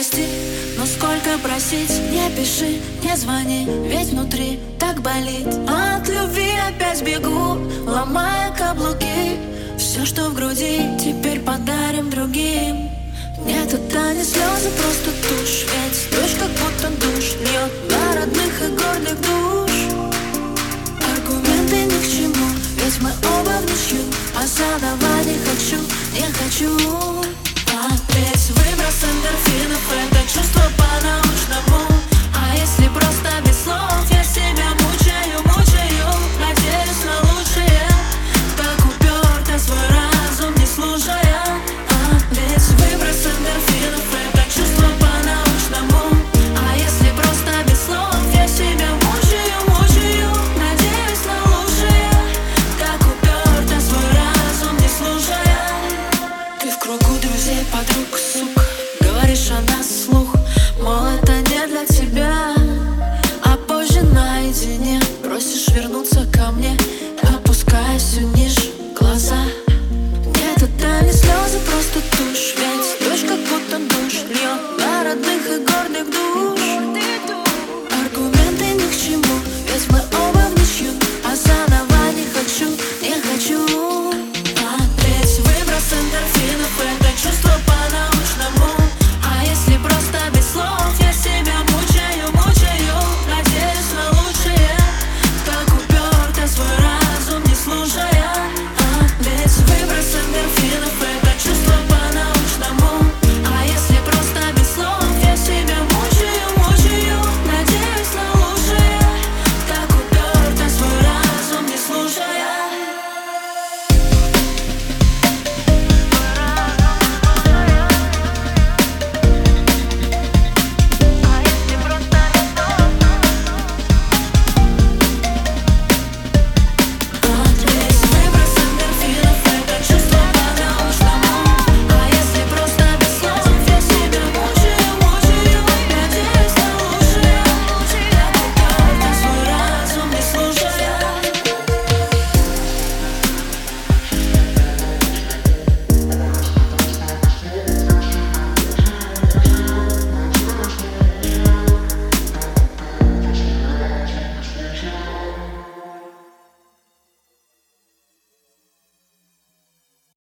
Прости, но сколько просить? Не пиши, не звони, ведь внутри так болит. От любви опять бегу, ломая каблуки. Все, что в груди, теперь подарим другим. Нет, это не слезы, просто тушь Ведь дождь как будто душ. Льет на родных и гордых душ. Аргументы ни к чему, ведь мы оба в ничью. А задавать не хочу, не хочу картинах. Это чувство по-научному. А если просто без слов Я себя мучаю, мучаю. Надеюсь на лучшее. Так уперто свой разум не слушая. А выброс эндорфинов Это чувство по-научному. А если просто без слов Я себя мучаю, мучаю. Надеюсь на лучшее. Так уперто свой разум не слушая. Ты в кругу друзей, подруг